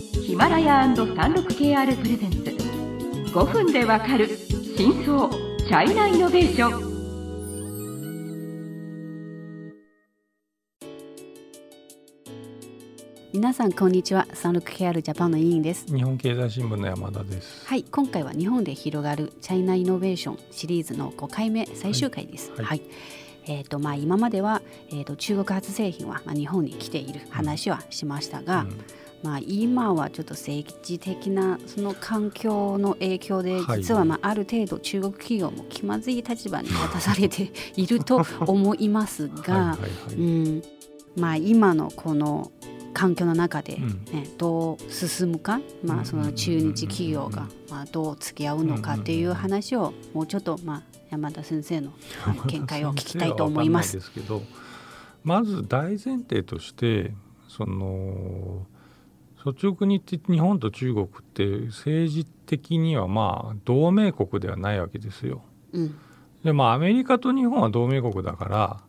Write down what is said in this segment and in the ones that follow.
ヒマラヤ &36KR プレゼンツ。5分でわかる真相チャイナイノベーション。皆さんこんにちは。サンルク KR ジャパンの委員です。日本経済新聞の山田です。はい今回は日本で広がるチャイナイノベーションシリーズの5回目最終回です。はい、はい。えーとまあ、今までは、えーと、中国発製品は、まあ、日本に来ている話はしましたが、うん、まあ、今はちょっと政治的なその環境の影響で実はまあある程度中国企業も気まずい立場に立たされていると思いますが今のこの環境の中でね、うん、どう進むか、まあ、その中日企業がまあどう付き合うのかっていう話をもうちょっとまあ山田先生の見解を聞きたいと思います。ですけどまず大前提としてその率直に言って日本と中国って政治的にはまあ同盟国ではないわけですよ。うん、でまあアメリカと日本は同盟国だから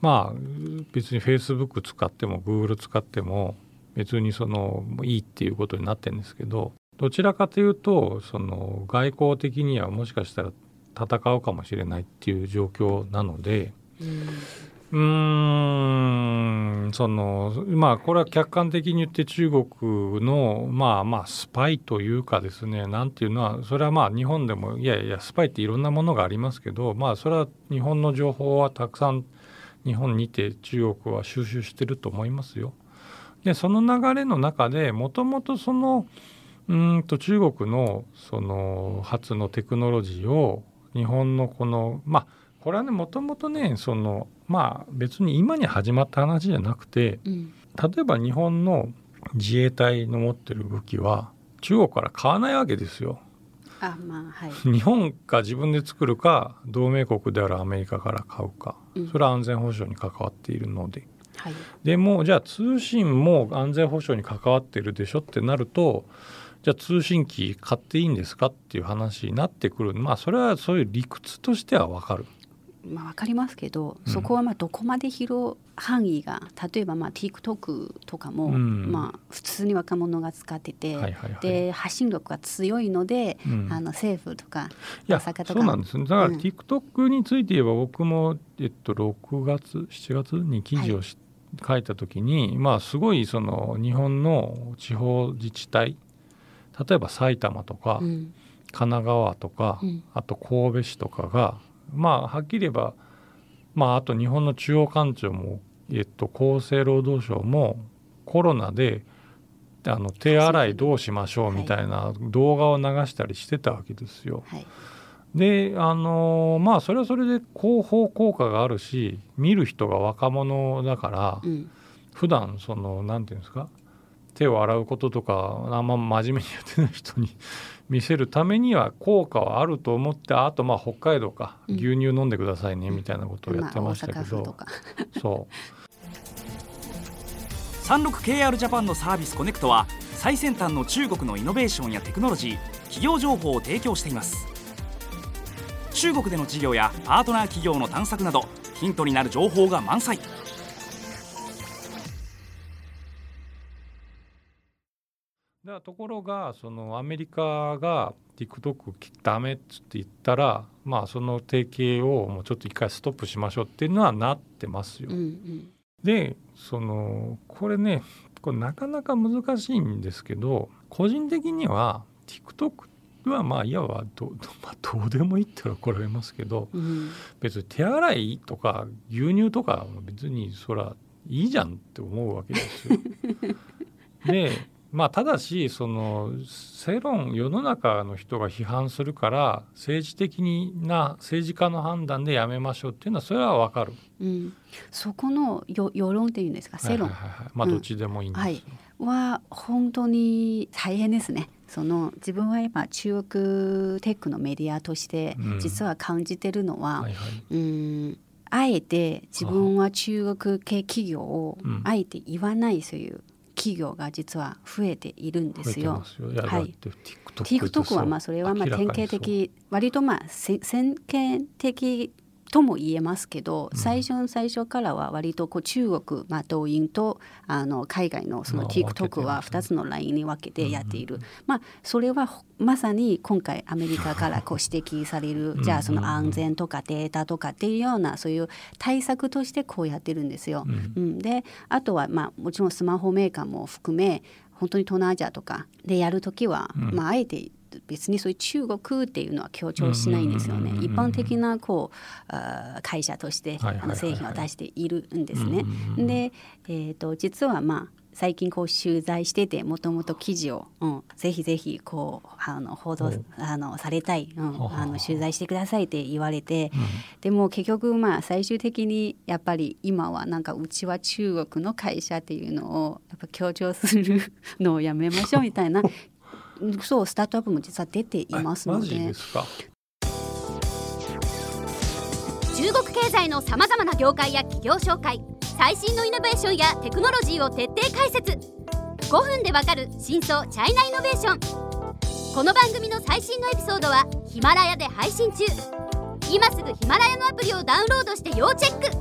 まあ別にフェイスブック使ってもグーグル使っても別にそのいいっていうことになってるんですけどどちらかというとその外交的にはもしかしたら戦うかもしれないっていう状況なのでうんうんそのまあこれは客観的に言って中国のまあまあスパイというかですねなんていうのはそれはまあ日本でもいやいやスパイっていろんなものがありますけどまあそれは日本の情報はたくさん日本にて中国は収集してると思いますよ。でその流れの中でもともとそのうんと中国のその初のテクノロジーを日本のこのまあこれはねもともとねそのまあ別に今に始まった話じゃなくて、うん、例えば日本の自衛隊の持ってる武器は中国から買わないわけですよ。あまあはい、日本が自分で作るか同盟国であるアメリカから買うか、うん、それは安全保障に関わっているので、はい、でもじゃあ通信も安全保障に関わってるでしょってなるとじゃあ通信機買っていいんですかっていう話になってくる。まあそれはそういう理屈としては分かる。まあ、分かりますけど、そこはまあどこまで広範囲が例えばまあ TikTok とかも、まあ普通に若者が使ってて、で発信力が強いので、あの政府とか大阪とか。そうなんですだから TikTok について言えば僕も、えっと、6月7月に記事をし、書いた時に、まあすごいその日本の地方自治体例えば埼玉とか、神奈川とか、あと神戸市とかがまあはっきり言えばまああと日本の中央官庁も、えっと、厚生労働省もコロナであの手洗いどうしましょうみたいな動画を流したりしてたわけですよ。はい、であのまあそれはそれで広報効果があるし見る人が若者だから、うん、普段その何て言うんですか手を洗うこととかあんま真面目にやってない人に見せるためには効果はあると思ってあとまあ北海道か、牛乳飲んでくださいねみたいなことをやってましたけど、まあ、そう。三六 KR ジャパンのサービスコネクトは最先端の中国のイノベーションやテクノロジー企業情報を提供しています。中国での事業やパートナー企業の探索などヒントになる情報が満載だところがそのアメリカが TikTok ダメっつって言ったらまあその提携をもうちょっと一回ストップしましょうっていうのはなってますよ。うんうん、でそのこれねこれなかなか難しいんですけど個人的には TikTok はまあいわばど, まあ、どうでもいいって怒られますけど、うん、別に手洗いとか牛乳とか別にそらいいじゃんって思うわけですよ。でまあ、ただしその世論世の中の人が批判するから政治的な政治家の判断でやめましょうっていうのはそれは分かる、うん、そこの世論っていうんですか？世論、はいはいはい、まあどっちでもいいんです、うん、はい。は本当に大変ですね。その自分は今中国テックのメディアとして実は感じてるのは、うんはいはい、うんあえて自分は中国系企業をあえて言わないそういう企業が実は増えているんですよ。よ。はい、TikTok はまあそれはまあ典型的割とまあ先見的とも言えますけど最初最初からは割とこう中国、まあ、動員とあの海外のその TikTok は2つのラインに分けてやっている、まあ、それはまさに今回アメリカからこう指摘される じゃあその安全とかデータとかっていうようなそういう対策としてこうやってるんですよ。うん、であとはまあもちろんスマホメーカーも含め本当に東南アジアとかでやる時は、まあ、あえて別にそういう中国っていうのは強調しないんですよね。一般的なこう会社としてあの製品を出しているんですね。で、えーと、実はまあ最近こう取材しててもともと記事を、うん、ぜひぜひこうあの報道あのされたい、うん、あの取材してくださいって言われて、うん、でも結局まあ最終的にやっぱり今はなんかうちは中国の会社っていうのをやっぱ強調するのをやめましょうみたいなそうスタートアップも実は出ていますので。中国経済のさまざまな業界や企業紹介最新のイノベーションやテクノロジーを徹底解説。5分でわかる真相チャイナイノベーション。この番組の最新のエピソードはヒマラヤで配信中。今すぐヒマラヤのアプリをダウンロードして要チェック。だか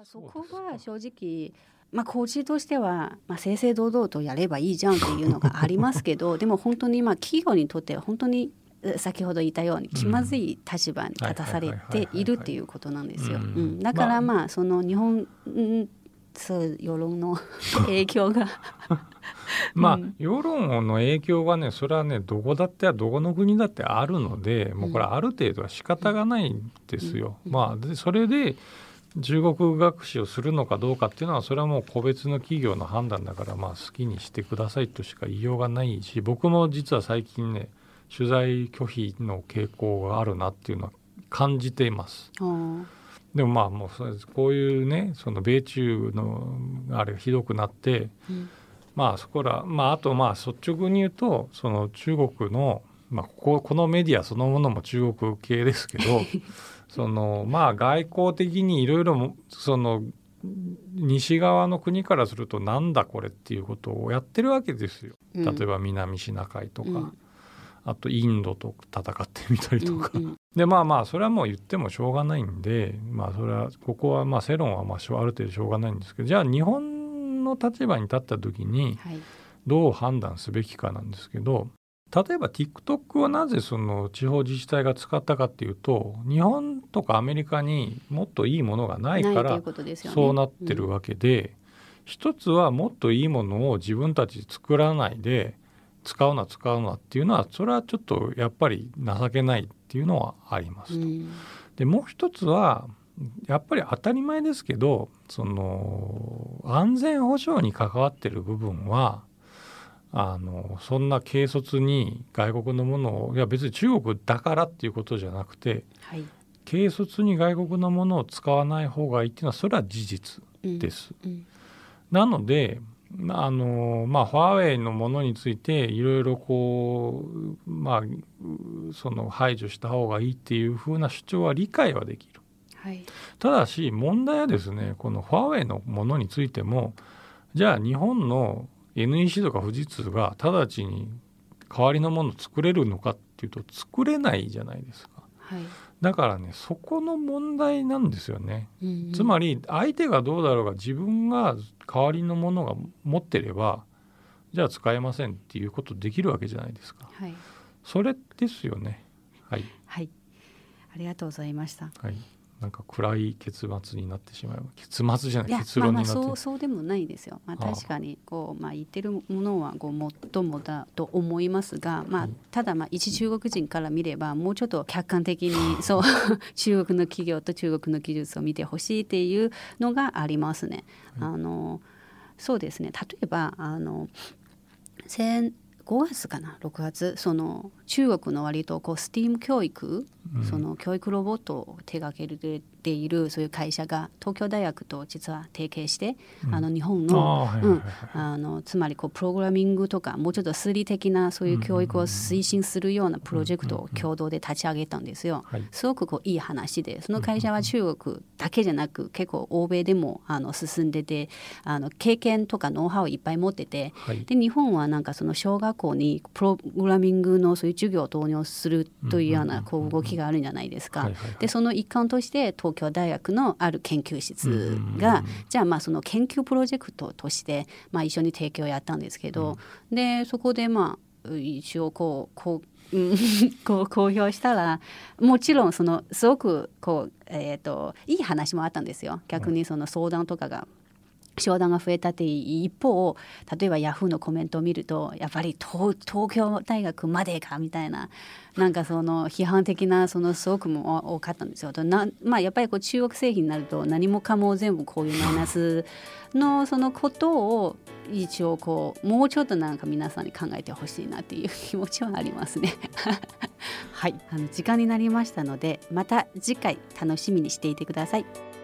らそこは正直まあ、コーチとしては、まあ、正々堂々とやればいいじゃんっていうのがありますけど でも本当にまあ企業にとっては本当に先ほど言ったように気まずい立場に立たされているっていうことなんですよ。だからまあその日本、そう世論の 影響が。まあ、世論の影響がねそれはねどこだってどこの国だってあるのでもうこれある程度は仕方がないんですよ。まあでそれで中国学習をするのかどうかっていうのはそれはもう個別の企業の判断だからまあ好きにしてくださいとしか言いようがないし僕も実は最近ね取材拒否の傾向があるなっていうのは感じています。でもまあもうこういうねその米中のあれがひどくなって、うん、まあそこらまああとまあ率直に言うとその中国のまあこここのメディアそのものも中国系ですけど そのまあ外交的にいろいろその西側の国からするとなんだこれっていうことをやってるわけですよ。例えば南シナ海とか、うん、あとインドと戦ってみたりとか。うんうん、でまあまあそれはもう言ってもしょうがないんでまあそれはここはまあ世論はまあある程度しょうがないんですけどじゃあ日本の立場に立った時にどう判断すべきかなんですけど、例えば TikTok をなぜその地方自治体が使ったかっていうと日本とかアメリカにもっといいものがないからそうなってるわけで、一つはもっといいものを自分たち作らないで使うな使うなっていうのはそれはちょっとやっぱり情けないっていうのはありますと。でもう一つはやっぱり当たり前ですけどその安全保障に関わってる部分はあのそんな軽率に外国のものをいや別に中国だからっていうことじゃなくて、はい、軽率に外国のものを使わない方がいいっていうのはそれは事実です。うん。うん、なのであのまあ、ファーウェイのものについていろいろこう、まあ、その排除した方がいいっていうふうな主張は理解はできる、はい、ただし問題はですねこのファーウェイのものについてもじゃあ日本の NEC とか富士通が直ちに代わりのものを作れるのかっていうと作れないじゃないですか。はい、だからねそこの問題なんですよね、うんうん、つまり相手がどうだろうが自分が代わりのものが持ってればじゃあ使えませんっていうことできるわけじゃないですか、はい、それですよね。はい、はい、ありがとうございました、はいなんか暗い結末になってしまう結末じゃない結論になって、まあ、まあそうそうでもないですよ、まあ、確かにこう、まあ、言ってるものはごもっともだと思いますが、まあ、ただまあ一中国人から見ればもうちょっと客観的に そう中国の企業と中国の技術を見てほしいっていうのがありますね。あのそうですね。例えばあの5月かな6月。その中国の割とこう STEAM 教育、うん、その教育ロボットを手掛けてっているそういう会社が東京大学と実は提携して、うん。あの日本あのつまりこうプログラミングとかもうちょっと数理的なそういう教育を推進するようなプロジェクトを共同で立ち上げたんですよ。はい。すごくこういい話でその会社は中国だけじゃなく結構欧米でもあの進んでてあの経験とかノウハウをいっぱい持っててはい。で日本はなんかその小学校にプログラミングのそういう授業を導入するというようなこう動きがあるんじゃないですか。でその一環として東京大学のある研究室がじゃあまあその研究プロジェクトとしてまあ一緒に提供をやったんですけどでそこでまあ一応こうこううん こう公表したらもちろんそのすごくこう、えー、といい話もあったんですよ。逆にその相談とかが。商談が増えたって一方例えばヤフーのコメントを見るとやっぱり東東京大学までかみたいななんかその批判的なそのすごくも多かったんですよ。となまあ、やっぱりこう中国製品になると何もかも全部こういうマイナスのそのことを一応こうもうちょっとなんか皆さんに考えてほしいなっていう気持ちはありますね。はい、あの時間になりましたのでまた次回楽しみにしていてください。